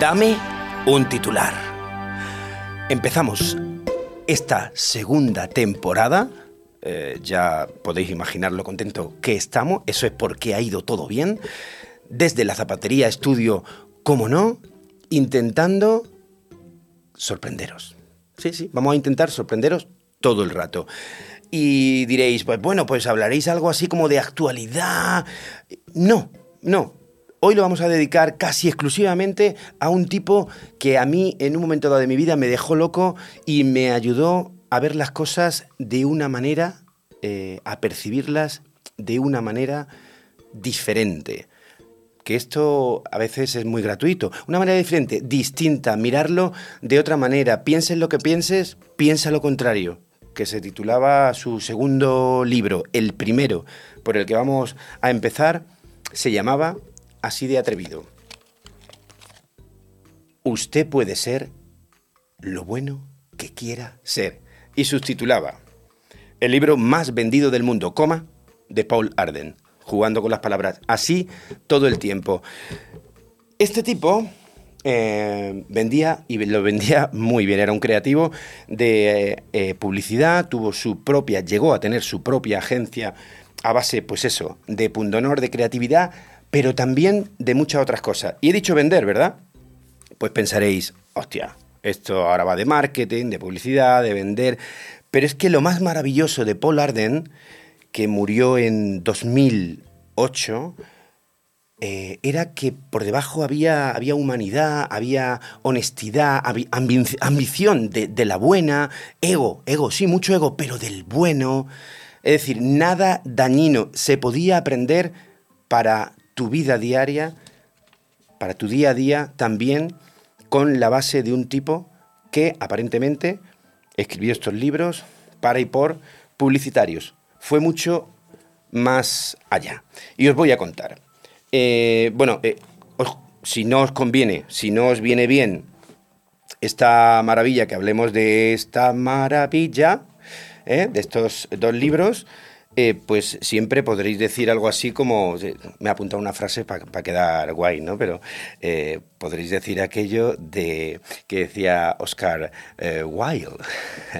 Dame un titular. Empezamos esta segunda temporada. Eh, ya podéis imaginar lo contento que estamos. Eso es porque ha ido todo bien. Desde la zapatería estudio, como no, intentando sorprenderos. Sí, sí, vamos a intentar sorprenderos todo el rato. Y diréis, pues bueno, pues hablaréis algo así como de actualidad. No, no. Hoy lo vamos a dedicar casi exclusivamente a un tipo que a mí en un momento dado de mi vida me dejó loco y me ayudó a ver las cosas de una manera, eh, a percibirlas de una manera diferente. Que esto a veces es muy gratuito. Una manera diferente, distinta, mirarlo de otra manera. Pienses lo que pienses, piensa lo contrario que se titulaba su segundo libro, el primero por el que vamos a empezar, se llamaba Así de atrevido. Usted puede ser lo bueno que quiera ser. Y subtitulaba El libro más vendido del mundo, coma, de Paul Arden, jugando con las palabras, así todo el tiempo. Este tipo eh, vendía y lo vendía muy bien. Era un creativo de eh, publicidad, tuvo su propia, llegó a tener su propia agencia a base, pues eso, de pundonor, de creatividad, pero también de muchas otras cosas. Y he dicho vender, ¿verdad? Pues pensaréis, hostia, esto ahora va de marketing, de publicidad, de vender. Pero es que lo más maravilloso de Paul Arden, que murió en 2008, eh, era que por debajo había, había humanidad, había honestidad, ambición de, de la buena, ego, ego, sí, mucho ego, pero del bueno. Es decir, nada dañino. Se podía aprender para tu vida diaria, para tu día a día, también con la base de un tipo que aparentemente escribió estos libros para y por publicitarios. Fue mucho más allá. Y os voy a contar. Eh, bueno, eh, si no os conviene, si no os viene bien esta maravilla, que hablemos de esta maravilla, ¿eh? de estos dos libros, eh, pues siempre podréis decir algo así como, eh, me ha apuntado una frase para quedar guay, ¿no? Pero eh, podréis decir aquello de que decía Oscar Wilde.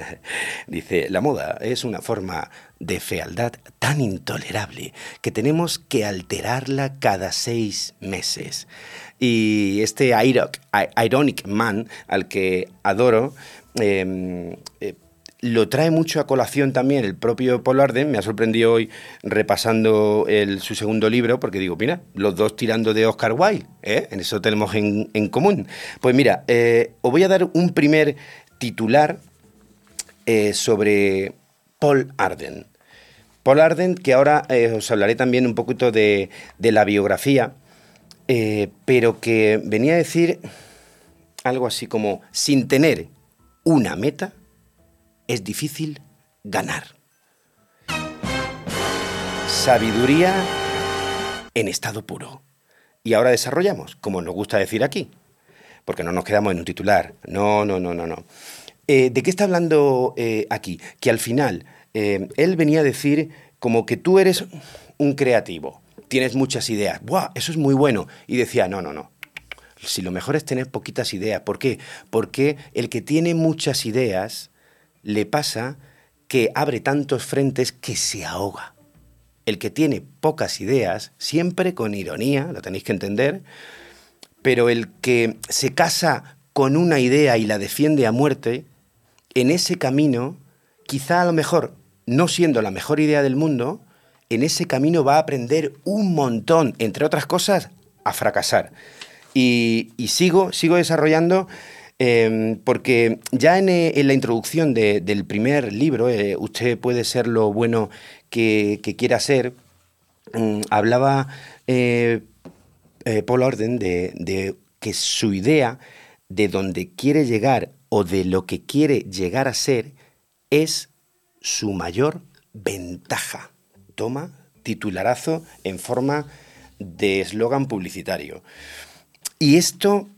Dice, la moda es una forma de fealdad tan intolerable que tenemos que alterarla cada seis meses. Y este Ironic Man, al que adoro, eh, lo trae mucho a colación también el propio Paul Arden. Me ha sorprendido hoy repasando su segundo libro, porque digo, mira, los dos tirando de Oscar Wilde, ¿eh? en eso tenemos en, en común. Pues mira, eh, os voy a dar un primer titular eh, sobre Paul Arden. Paul Arden, que ahora os hablaré también un poquito de, de la biografía, pero que venía a decir algo así como, sin tener una meta, es difícil ganar. Sabiduría en estado puro. Y ahora desarrollamos, como nos gusta decir aquí, porque no nos quedamos en un titular. No, no, no, no, no. Eh, ¿De qué está hablando eh, aquí? Que al final eh, él venía a decir como que tú eres un creativo, tienes muchas ideas, ¡buah! Eso es muy bueno. Y decía, no, no, no. Si lo mejor es tener poquitas ideas. ¿Por qué? Porque el que tiene muchas ideas le pasa que abre tantos frentes que se ahoga. El que tiene pocas ideas, siempre con ironía, lo tenéis que entender, pero el que se casa con una idea y la defiende a muerte, en ese camino, quizá a lo mejor, no siendo la mejor idea del mundo, en ese camino va a aprender un montón, entre otras cosas, a fracasar. Y, sigo, sigo desarrollando em, porque ya en, eh, la introducción del primer libro, eh, Usted puede ser lo bueno que, quiera ser, mm, hablaba eh, Paul Orden de, de que su idea de donde quiere llegar o de lo que quiere llegar a ser es su mayor ventaja. Toma titularazo en forma de eslogan publicitario. Y esto,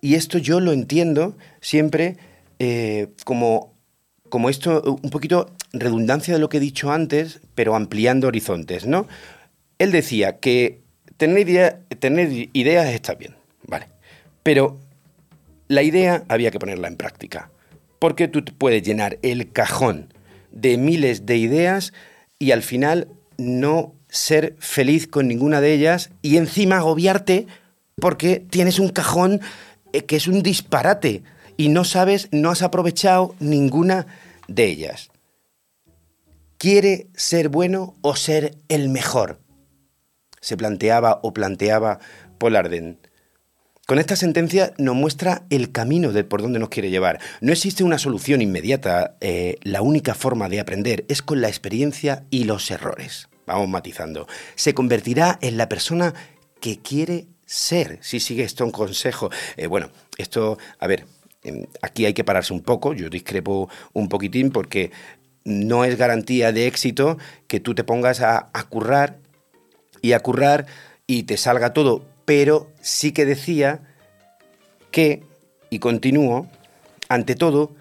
y esto yo lo entiendo siempre eh, como, como esto, un poquito redundancia de lo que he dicho antes, pero ampliando horizontes, ¿no? Él decía que tener, tener ideas está bien, ¿vale? Pero la idea había que ponerla en práctica, porque tú puedes llenar el cajón de miles de ideas y al final no ser feliz con ninguna de ellas y encima agobiarte porque tienes un cajón que es un disparate y no sabes, no has aprovechado ninguna de ellas. ¿Quiere ser bueno o ser el mejor? Se planteaba o planteaba Paul Arden. Con esta sentencia nos muestra el camino de por dónde nos quiere llevar. No existe una solución inmediata. Eh, la única forma de aprender es con la experiencia y los errores vamos matizando, se convertirá en la persona que quiere ser, si sigue esto un consejo. Eh, bueno, esto, a ver, em, aquí hay que pararse un poco, yo discrepo un poquitín porque no es garantía de éxito que tú te pongas a, a currar y a currar y te salga todo, pero sí que decía que, y continúo, ante todo,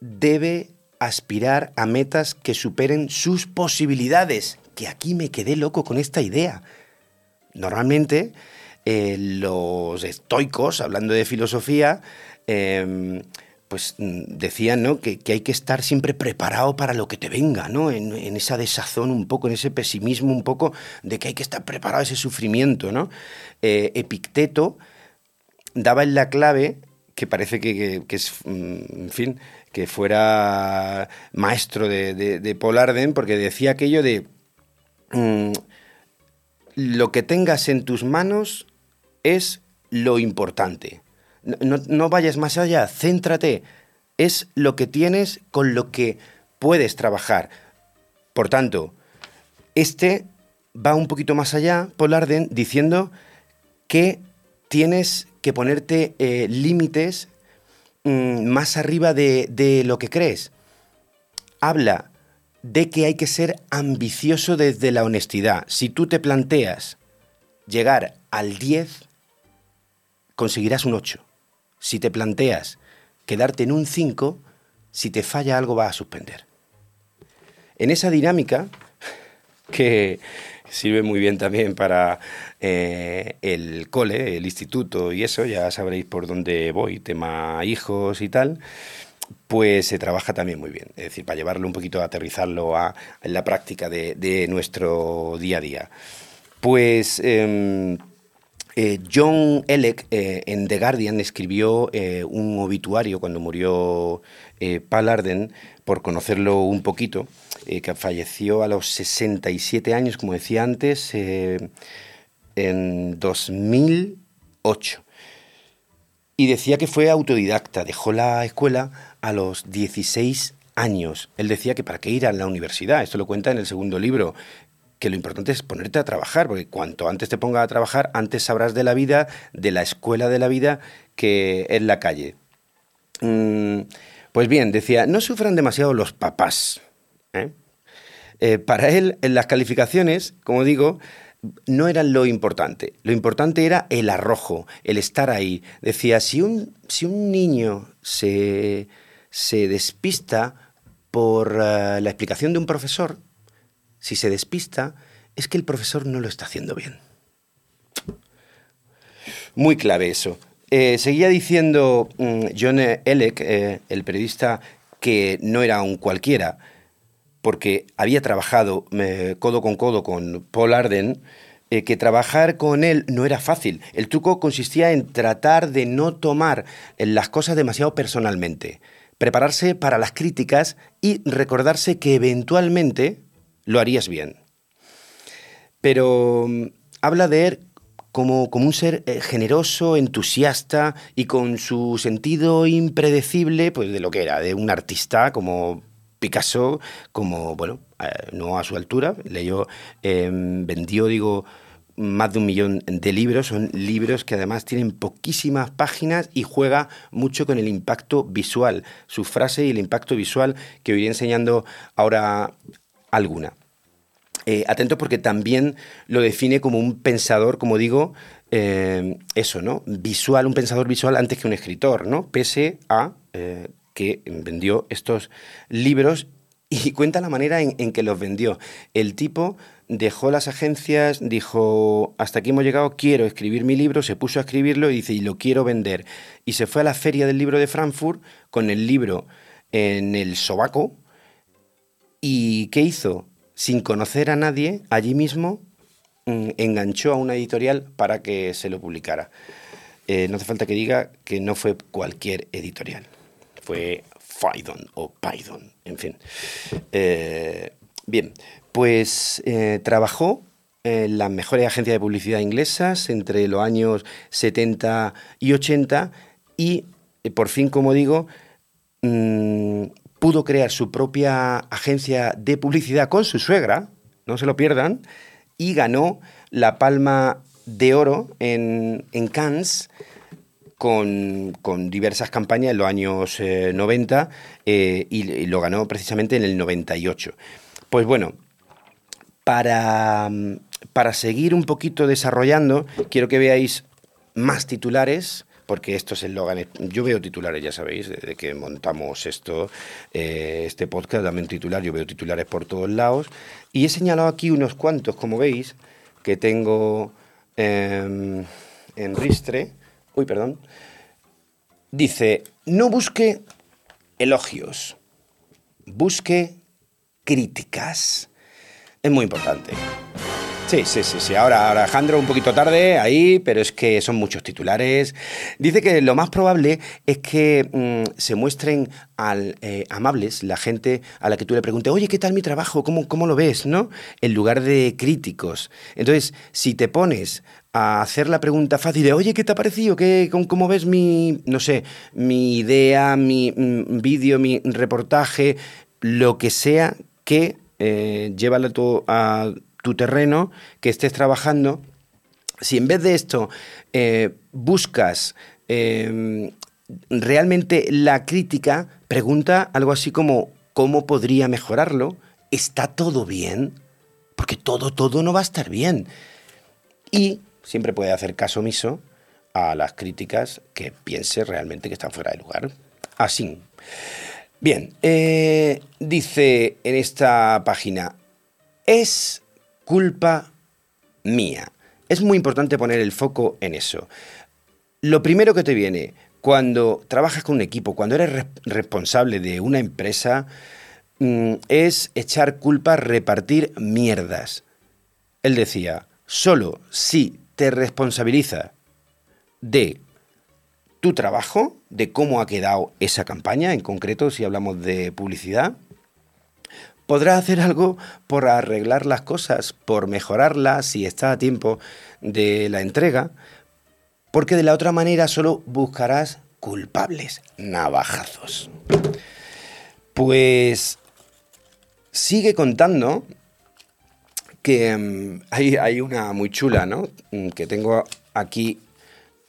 debe aspirar a metas que superen sus posibilidades que aquí me quedé loco con esta idea. Normalmente eh, los estoicos, hablando de filosofía, em, pues mm, decían ¿no? que, hay que estar siempre preparado para lo que te venga, ¿no? En, esa desazón un poco, en ese pesimismo un poco de que hay que estar preparado a ese sufrimiento. ¿no? Eh, Epicteto daba en la clave, que parece que, es, mm, en fin, que fuera maestro de, de, de Paul Arden, porque decía aquello de Mm, lo que tengas en tus manos es lo importante. No, vayas más allá, céntrate. Es lo que tienes con lo que puedes trabajar. Por tanto, este va un poquito más allá, Paul Arden, diciendo que tienes que ponerte eh, límites mm, más arriba de, de lo que crees. Habla de que hay que ser ambicioso desde la honestidad. Si tú te planteas llegar al 10, conseguirás un 8. Si te planteas quedarte en un 5, si te falla algo vas a suspender. En esa dinámica, que sirve muy bien también para eh, el cole, el instituto y eso, ya sabréis por dónde voy, tema hijos y tal, pues se trabaja también muy bien. Es decir, para llevarlo un poquito, a aterrizarlo a, la práctica de, nuestro día a día. Pues em, eh, John Elec eh, en The Guardian escribió eh, un obituario cuando murió Paul Arden, por conocerlo un poquito, que falleció a los 67 años, como decía antes, en 2008 y decía que fue autodidacta, dejó la escuela a los 16 años. Él decía que para qué ir a la universidad, esto lo cuenta en el segundo libro, que lo importante es ponerte a trabajar, porque cuanto antes te pongas a trabajar, antes sabrás de la vida, de la escuela de la vida, que es la calle. Mm, pues bien, decía, no sufran demasiado los papás. ¿eh? Eh, para él, en las calificaciones, como digo, no era lo importante. Lo importante era el arrojo, el estar ahí. Decía, si un, si un niño se, se despista por eh, la explicación de un profesor, si se despista, es que el profesor no lo está haciendo bien. Muy clave eso. eh, seguía diciendo mm, John Elec, eh, el periodista, que no era un cualquiera, porque había trabajado eh, codo con codo con Paul Arden, que trabajar con él no era fácil. El truco consistía en tratar de no tomar las cosas demasiado personalmente, prepararse para las críticas y recordarse que eventualmente lo harías bien. Pero mm, habla de él como, como un ser eh, generoso, entusiasta y con su sentido impredecible pues, de lo que era, de un artista como Picasso, como, bueno, eh, no a su altura, leyó, eh, vendió, digo, más de un millón de libros, son libros que además tienen poquísimas páginas y juega mucho con el impacto visual, su frase y el impacto visual que iré enseñando ahora alguna. Eh, atentos porque también lo define como un pensador, como digo, eh, eso, ¿no? Visual, un pensador visual antes que un escritor, ¿no? Pese a eh, que vendió estos libros y cuenta la manera en, en que los vendió. El tipo dejó las agencias, dijo, hasta aquí hemos llegado, quiero escribir mi libro, se puso a escribirlo y dice, y lo quiero vender. Y se fue a la feria del libro de Frankfurt con el libro en el sobaco. ¿Y qué hizo? Sin conocer a nadie, allí mismo mm, enganchó a una editorial para que se lo publicara. Eh, no hace falta que diga que no fue cualquier editorial. Fue Phaidon o Python, en fin. Eh, bien, pues eh, trabajó en las mejores agencias de publicidad inglesas entre los años 70 y 80 y por fin, como digo, mm, pudo crear su propia agencia de publicidad con su suegra, no se lo pierdan, y ganó la Palma de Oro en, en Cannes con, con, diversas campañas en los años eh, 90 eh, y, y, lo ganó precisamente en el 98. Pues bueno, para, para seguir un poquito desarrollando, quiero que veáis más titulares porque estos eslóganes, yo veo titulares, ya sabéis, desde que montamos esto, eh, este podcast, también titular, yo veo titulares por todos lados, y he señalado aquí unos cuantos, como veis, que tengo eh, en Ristre, uy, perdón, dice, no busque elogios, busque críticas. Es muy importante. Sí, sí, sí, sí. Ahora, Alejandro un poquito tarde ahí, pero es que son muchos titulares. Dice que lo más probable es que mmm, se muestren eh, amables la gente a la que tú le preguntes, oye, ¿qué tal mi trabajo? ¿Cómo, ¿Cómo lo ves? ¿No? En lugar de críticos. Entonces, si te pones a hacer la pregunta fácil de, oye, ¿qué te ha parecido? ¿Qué, cómo, cómo, ves mi, no sé, mi idea, mi mm, vídeo, mi reportaje, lo que sea que eh, llévalo todo a tu terreno, que estés trabajando, si en vez de esto eh, buscas eh, realmente la crítica, pregunta algo así como, ¿cómo podría mejorarlo? ¿Está todo bien? Porque todo, todo no va a estar bien. Y siempre puede hacer caso omiso a las críticas que piense realmente que están fuera de lugar. Así. Bien, eh, dice en esta página, es culpa mía. Es muy importante poner el foco en eso. Lo primero que te viene cuando trabajas con un equipo, cuando eres re responsable de una empresa, mmm, es echar culpa, repartir mierdas. Él decía, solo si te responsabiliza de tu trabajo, de cómo ha quedado esa campaña, en concreto si hablamos de publicidad, podrás hacer algo por arreglar las cosas, por mejorarlas si está a tiempo de la entrega, porque de la otra manera solo buscarás culpables, navajazos. Pues sigue contando que um, hay, una muy chula, ¿no? Que tengo aquí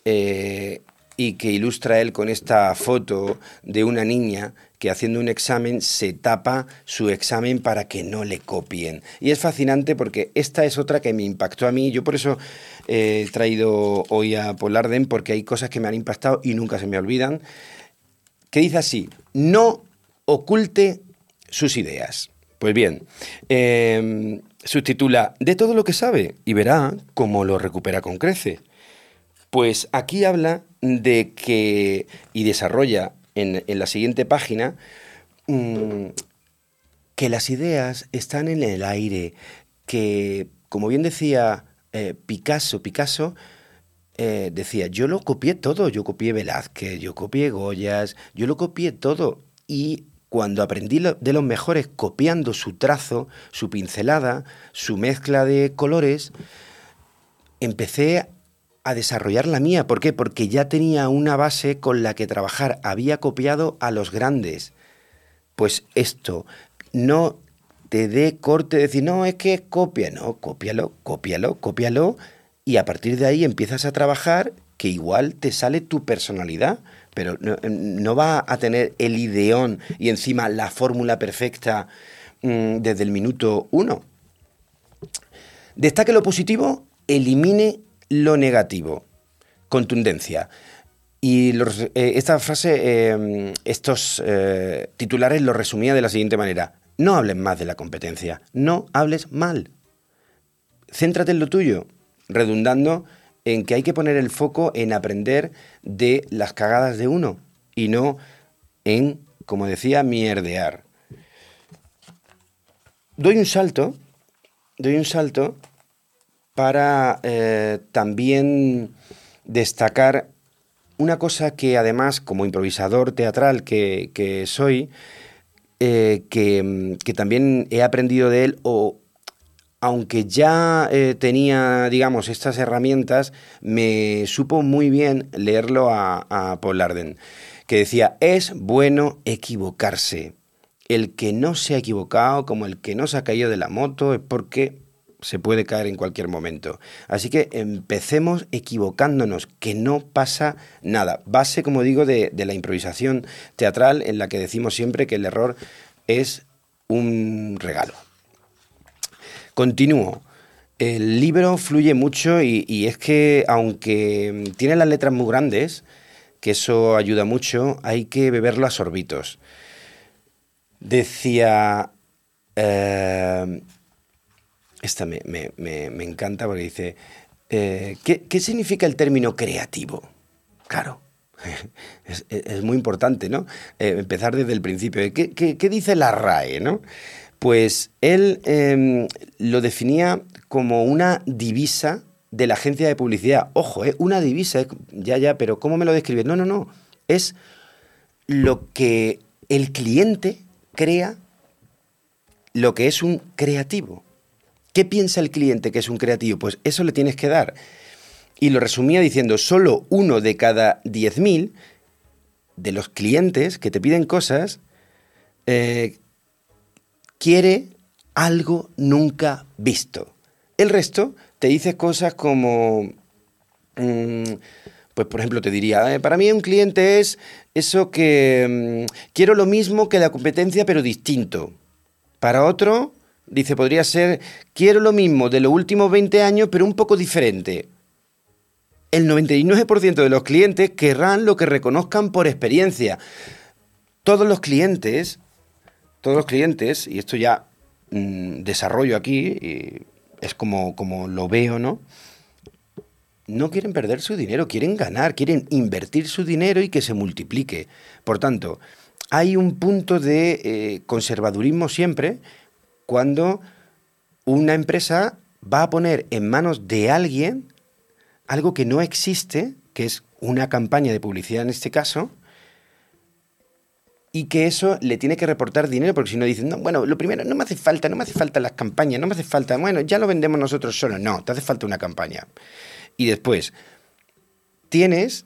eh, y que ilustra él con esta foto de una niña que haciendo un examen se tapa su examen para que no le copien. Y es fascinante porque esta es otra que me impactó a mí. Yo por eso eh, he traído hoy a Polarden porque hay cosas que me han impactado y nunca se me olvidan. Que dice así, no oculte sus ideas. Pues bien, eh, subtitula De todo lo que sabe y verá cómo lo recupera con crece. Pues aquí habla de que, y desarrolla en, la siguiente página, mm, que las ideas están en el aire, que, como bien decía eh, Picasso, Picasso eh, decía, yo lo copié todo, yo copié Velázquez, yo copié Goyas, yo lo copié todo. Y cuando aprendí de los mejores copiando su trazo, su pincelada, su mezcla de colores, empecé a desarrollar la mía. ¿Por qué? Porque ya tenía una base con la que trabajar. Había copiado a los grandes. Pues esto, no te dé corte de decir, no, es que copia, no, cópialo, cópialo, cópialo, y a partir de ahí empiezas a trabajar que igual te sale tu personalidad, pero no, va a tener el ideón y encima la fórmula perfecta mm, desde el minuto uno. Destaque lo positivo, elimine lo negativo. Contundencia. Y eh, esta frase, eh, estos eh, titulares los resumía de la siguiente manera. No hables más de la competencia, no hables mal. Céntrate en lo tuyo, redundando en que hay que poner el foco en aprender de las cagadas de uno y no en, como decía, mierdear. Doy un salto, doy un salto para eh, también destacar una cosa que además, como improvisador teatral que, soy, eh, que, mm, que también he aprendido de él, o aunque ya eh, tenía, digamos, estas herramientas, me supo muy bien leerlo a, a Paul Arden, que decía, es bueno equivocarse. El que no se ha equivocado, como el que no se ha caído de la moto, es porque se puede caer en cualquier momento. Así que empecemos equivocándonos, que no pasa nada. Base, como digo, de, la improvisación teatral en la que decimos siempre que el error es un regalo. Continúo. El libro fluye mucho y, y es que aunque tiene las letras muy grandes, que eso ayuda mucho, hay que beberlo a sorbitos. Decía... eh, esta me, me- me- me encanta porque dice, eh, ¿qué, qué significa el término creativo? Claro, es, muy importante, ¿no? Eh, empezar desde el principio. ¿Qué, qué- qué dice la RAE, no? Pues él eh, lo definía como una divisa de la agencia de publicidad. Ojo, ¿eh? una divisa, ya, ya, pero ¿cómo me lo describes? No, no, no. Es lo que el cliente crea lo que es un creativo. ¿Qué piensa el cliente que es un creativo? Pues eso le tienes que dar. Y lo resumía diciendo, solo uno de cada 10.000 de los clientes que te piden cosas eh, quiere algo nunca visto. El resto te dice cosas como, mm, pues por ejemplo te diría, "Eh, para mí un cliente es eso que mm, quiero lo mismo que la competencia pero distinto. Para otro, dice, podría ser, quiero lo mismo de los últimos 20 años pero un poco diferente. El 99% de los clientes querrán lo que reconozcan por experiencia. Todos los clientes, todos los clientes, y esto ya mm, desarrollo aquí, es como, como lo veo, ¿no? No quieren perder su dinero, quieren ganar, quieren invertir su dinero y que se multiplique. Por tanto, hay un punto de eh, conservadurismo siempre cuando una empresa va a poner en manos de alguien algo que no existe, que es una campaña de publicidad en este caso, y que eso le tiene que reportar dinero, porque si no dicen, no, bueno, lo primero, no me hace falta, no me hace falta las campañas, no me hace falta, bueno, ya lo vendemos nosotros solos, no, te hace falta una campaña. Y después, tienes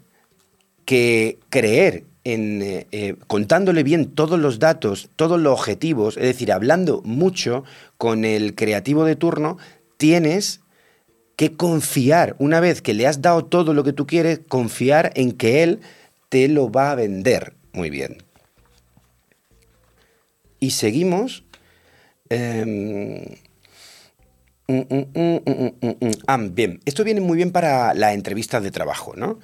que creer en, eh, eh, contándole bien todos los datos, todos los objetivos, es decir, hablando mucho con el creativo de turno, tienes que confiar, una vez que le has dado todo lo que tú quieres, confiar en que él te lo va a vender muy bien. Y seguimos. Ah, bien, esto viene muy bien para las entrevistas de trabajo, ¿no?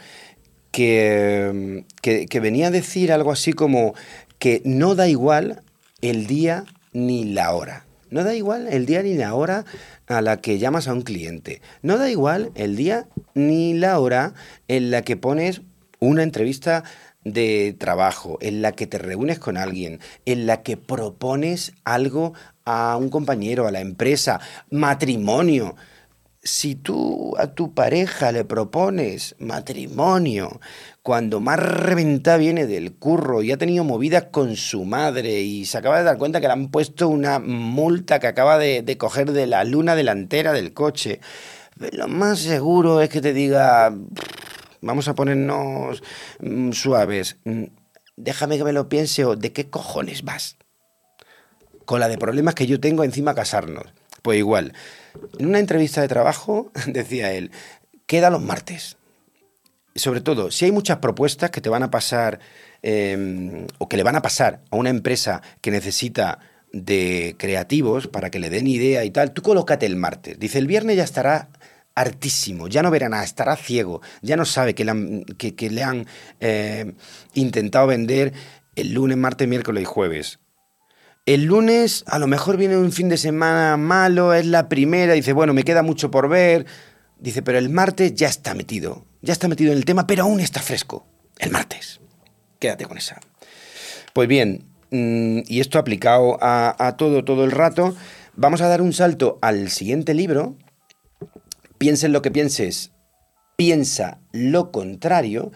Que, que venía a decir algo así como que no da igual el día ni la hora. No da igual el día ni la hora a la que llamas a un cliente. No da igual el día ni la hora en la que pones una entrevista de trabajo en la que te reúnes con alguien, en la que propones algo a un compañero, a la empresa, matrimonio. Si tú a tu pareja le propones matrimonio, cuando más reventa viene del curro y ha tenido movidas con su madre y se acaba de dar cuenta que le han puesto una multa que acaba de, coger de la luna delantera del coche, lo más seguro es que te diga, vamos a ponernos mm, suaves, mm, déjame que me lo piense o de qué cojones vas. Con la de problemas que yo tengo encima casarnos. Pues igual, en una entrevista de trabajo decía él, queda los martes. Sobre todo, si hay muchas propuestas que te van a pasar eh, o que le van a pasar a una empresa que necesita de creativos para que le den idea y tal, tú colócate el martes. Dice, el viernes ya estará hartísimo, ya no verá nada, estará ciego, ya no sabe que le han, que le han eh, intentado vender el lunes, martes, miércoles y jueves. El lunes a lo mejor viene un fin de semana malo, es la primera, dice, bueno, me queda mucho por ver. Dice, pero el martes ya está metido, ya está metido en el tema, pero aún está fresco. El martes. Quédate con esa. Pues bien, mm, y esto aplicado a, a todo, todo el rato, vamos a dar un salto al siguiente libro, pienses lo que pienses, piensa lo contrario,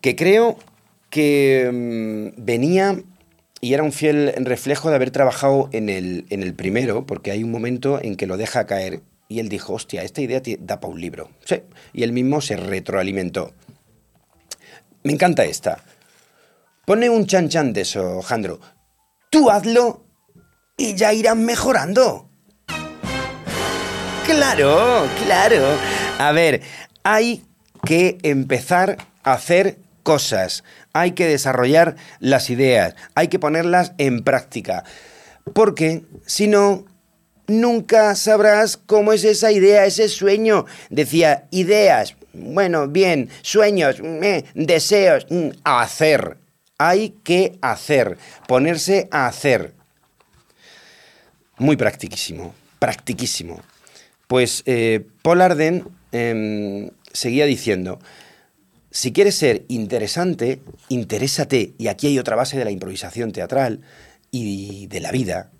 que creo que mm, venía y era un fiel reflejo de haber trabajado en el, en el primero, porque hay un momento en que lo deja caer y él dijo, hostia, esta idea da para un libro. Sí, y él mismo se retroalimentó. Me encanta esta. Pone un chan chan de eso, Jandro. Tú hazlo y ya irán mejorando. Claro, claro. A ver, hay que empezar a hacer cosas, hay que desarrollar las ideas, hay que ponerlas en práctica. Porque si no, nunca sabrás cómo es esa idea, ese sueño. Decía, ideas, bueno, bien, sueños, eh, deseos, mm, hacer. Hay que hacer, ponerse a hacer. Muy practiquísimo, practiquísimo. Pues eh, Paul Arden em, seguía diciendo, si quieres ser interesante, interésate, y aquí hay otra base de la improvisación teatral y de la vida,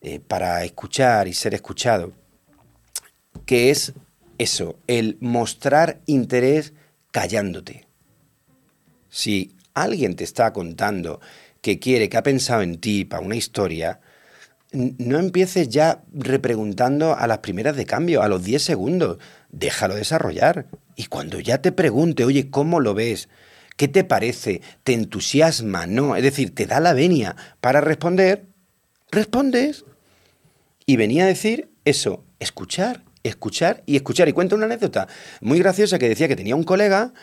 eh, para escuchar y ser escuchado, que es eso, el mostrar interés callándote. Si alguien te está contando que quiere, que ha pensado en ti para una historia, no empieces ya repreguntando a las primeras de cambio, a los 10 segundos. Déjalo desarrollar. Y cuando ya te pregunte, oye, ¿cómo lo ves? ¿Qué te parece? ¿Te entusiasma? No. Es decir, te da la venia para responder, respondes. Y venía a decir eso, escuchar, escuchar y escuchar. Y cuento una anécdota muy graciosa que decía que tenía un colega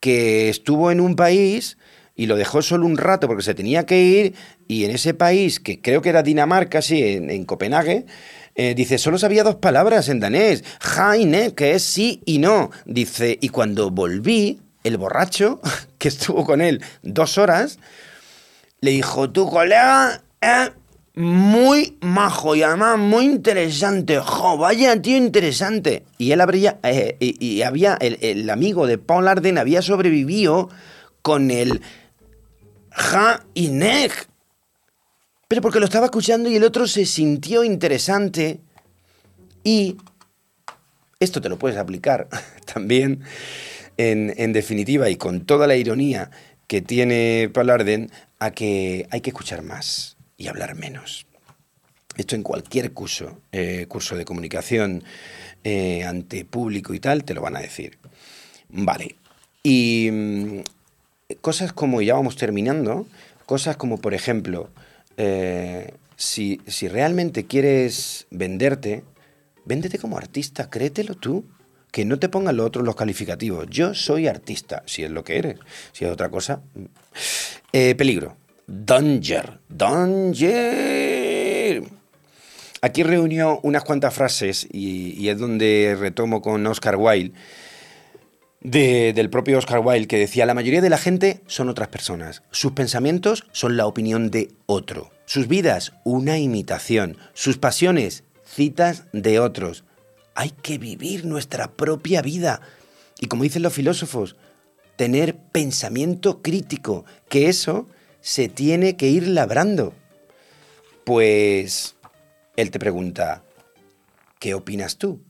que estuvo en un país y lo dejó solo un rato porque se tenía que ir y en ese país, que creo que era Dinamarca, sí, en, en Copenhague, eh, dice, solo sabía dos palabras en danés, ja y ne, que es sí y no. Dice, y cuando volví, el borracho, que estuvo con él dos horas, le dijo, tu colega es muy majo y además muy interesante. Jo, vaya tío interesante. Y él habría, eh, y, y había, el, el amigo de Paul Arden había sobrevivido con el ja y neg. Pero porque lo estaba escuchando y el otro se sintió interesante y esto te lo puedes aplicar también en, en definitiva y con toda la ironía que tiene Paul Arden a que hay que escuchar más y hablar menos. Esto en cualquier curso, eh, curso de comunicación eh, ante público y tal, te lo van a decir. Vale. Y mm, cosas como, ya vamos terminando, cosas como, por ejemplo, eh, si, si realmente quieres venderte, véndete como artista, créetelo tú. Que no te pongan los otros los calificativos. Yo soy artista, si es lo que eres. Si es otra cosa. Eh, peligro. Danger. Danger. Aquí reunió unas cuantas frases y, y es donde retomo con Oscar Wilde de- del propio Oscar Wilde que decía, la mayoría de la gente son otras personas, sus pensamientos son la opinión de otro, sus vidas una imitación, sus pasiones citas de otros. Hay que vivir nuestra propia vida. Y como dicen los filósofos, tener pensamiento crítico, que eso se tiene que ir labrando. Pues él te pregunta, ¿qué opinas tú?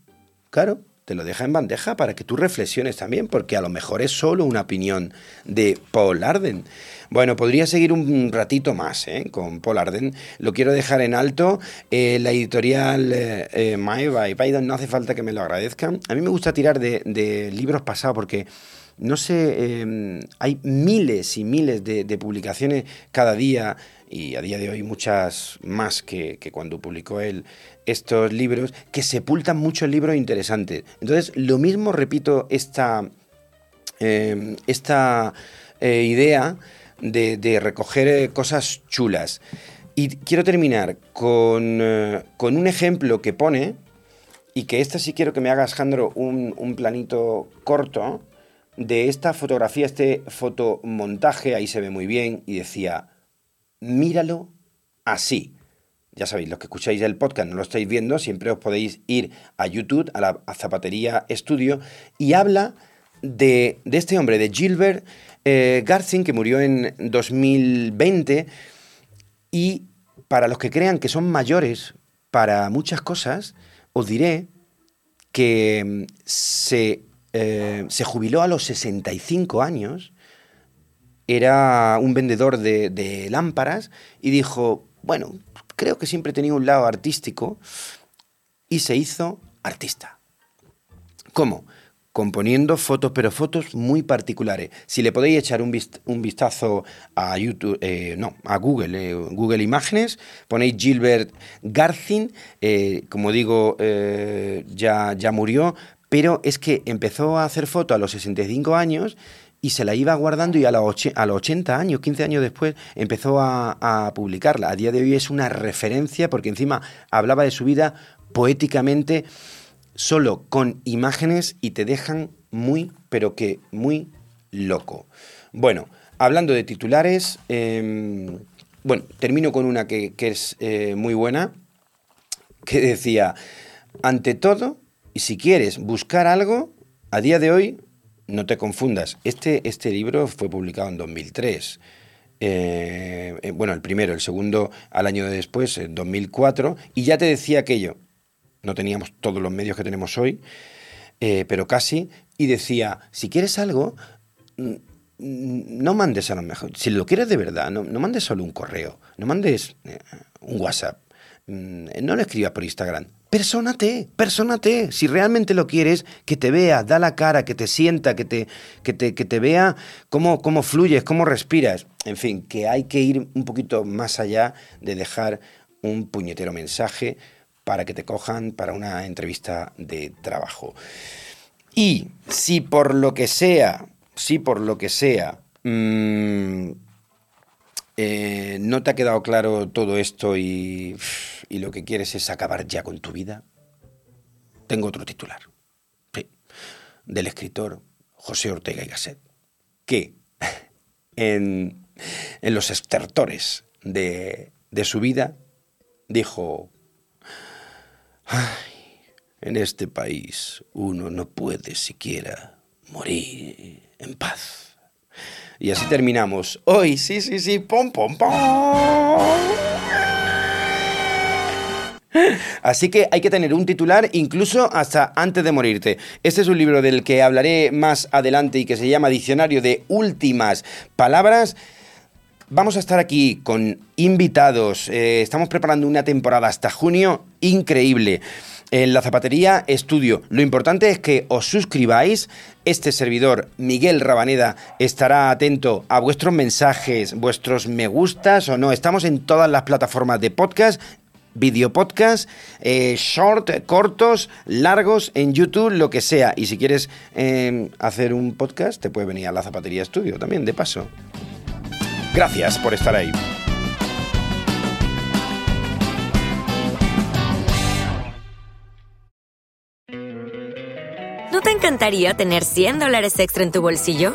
Claro, te lo deja en bandeja para que tú reflexiones también, porque a lo mejor es solo una opinión de Paul Arden. Bueno, podría seguir un ratito más ¿eh? con Paul Arden. Lo quiero dejar en alto. Eh, la editorial eh, My by Biden no hace falta que me lo agradezcan. A mí me gusta tirar de libros pasados porque no sé, eh, hay miles y miles de, publicaciones cada día y a día de hoy muchas más que, cuando publicó él estos libros, que sepultan muchos libros interesantes. Entonces, lo mismo repito esta, eh, esta eh, idea de, recoger cosas chulas. Y quiero terminar con, eh, con, un ejemplo que pone, y que esta sí quiero que me hagas, Jandro, un, un planito corto, de esta fotografía, este fotomontaje, ahí se ve muy bien, y decía, míralo así. Ya sabéis, los que escucháis el podcast no lo estáis viendo, siempre os podéis ir a YouTube, a la Zapatería Estudio, y habla de, de, este hombre, de Gilbert eh, que murió en 2020, y para los que crean que son mayores para muchas cosas, os diré que mm, se eh, se jubiló a los 65 años, era un vendedor de, lámparas y dijo, bueno, creo que siempre tenido un lado artístico y se hizo artista. ¿Cómo? componiendo fotos, pero fotos muy particulares. Si le podéis echar un, vist un vistazo a YouTube, eh, no, a Google, eh, Google Imágenes, ponéis Gilbert Garzin, eh, como digo, ya, ya murió, pero es que empezó a hacer fotos a los 65 años y se la iba guardando y a los, a los 80 años, 15 años después, empezó a, publicarla. A día de hoy es una referencia porque encima hablaba de su vida poéticamente, solo con imágenes y te dejan muy, pero que muy loco. Bueno, hablando de titulares, eh, bueno, termino con una que, que es eh, muy buena, que decía, ante todo, y si quieres buscar algo, a día de hoy, no te confundas. Este, este libro fue publicado en 2003. Eh, bueno, el primero, el segundo al año después, en 2004, y ya te decía aquello. No teníamos todos los medios que tenemos hoy, eh, pero casi, y decía, si quieres algo, no mandes a lo mejor, si lo quieres de verdad, no, no mandes solo un correo, no mandes eh, un WhatsApp, no lo escribas por Instagram, Persónate, persónate. Si realmente lo quieres, que te vea, da la cara, que te sienta, que te, que te, que te vea cómo, cómo fluyes, cómo respiras. En fin, que hay que ir un poquito más allá de dejar un puñetero mensaje para que te cojan para una entrevista de trabajo. Y si por lo que sea, si por lo que sea, mmm, eh, no te ha quedado claro todo esto y, y, lo que quieres es acabar ya con tu vida, tengo otro titular. Sí, del escritor José Ortega y Gasset, que en, en los estertores de, de, su vida dijo, Ay, en este país uno no puede siquiera morir en paz. Y así terminamos. Hoy, sí, sí, sí, pom, pom, pom. Así que hay que tener un titular incluso hasta antes de morirte. Este es un libro del que hablaré más adelante y que se llama Diccionario de Últimas Palabras. Vamos a estar aquí con invitados. Eh, estamos preparando una temporada hasta junio increíble en la zapatería estudio. Lo importante es que os suscribáis. Este servidor, Miguel Rabaneda, estará atento a vuestros mensajes, vuestros me gustas o no. Estamos en todas las plataformas de podcast video podcast, eh, short, cortos, largos, en YouTube, lo que sea. Y si quieres eh, hacer un podcast, te puedes venir a la Zapatería Estudio también, de paso. Gracias por estar ahí. ¿No te encantaría tener 100 dólares extra en tu bolsillo?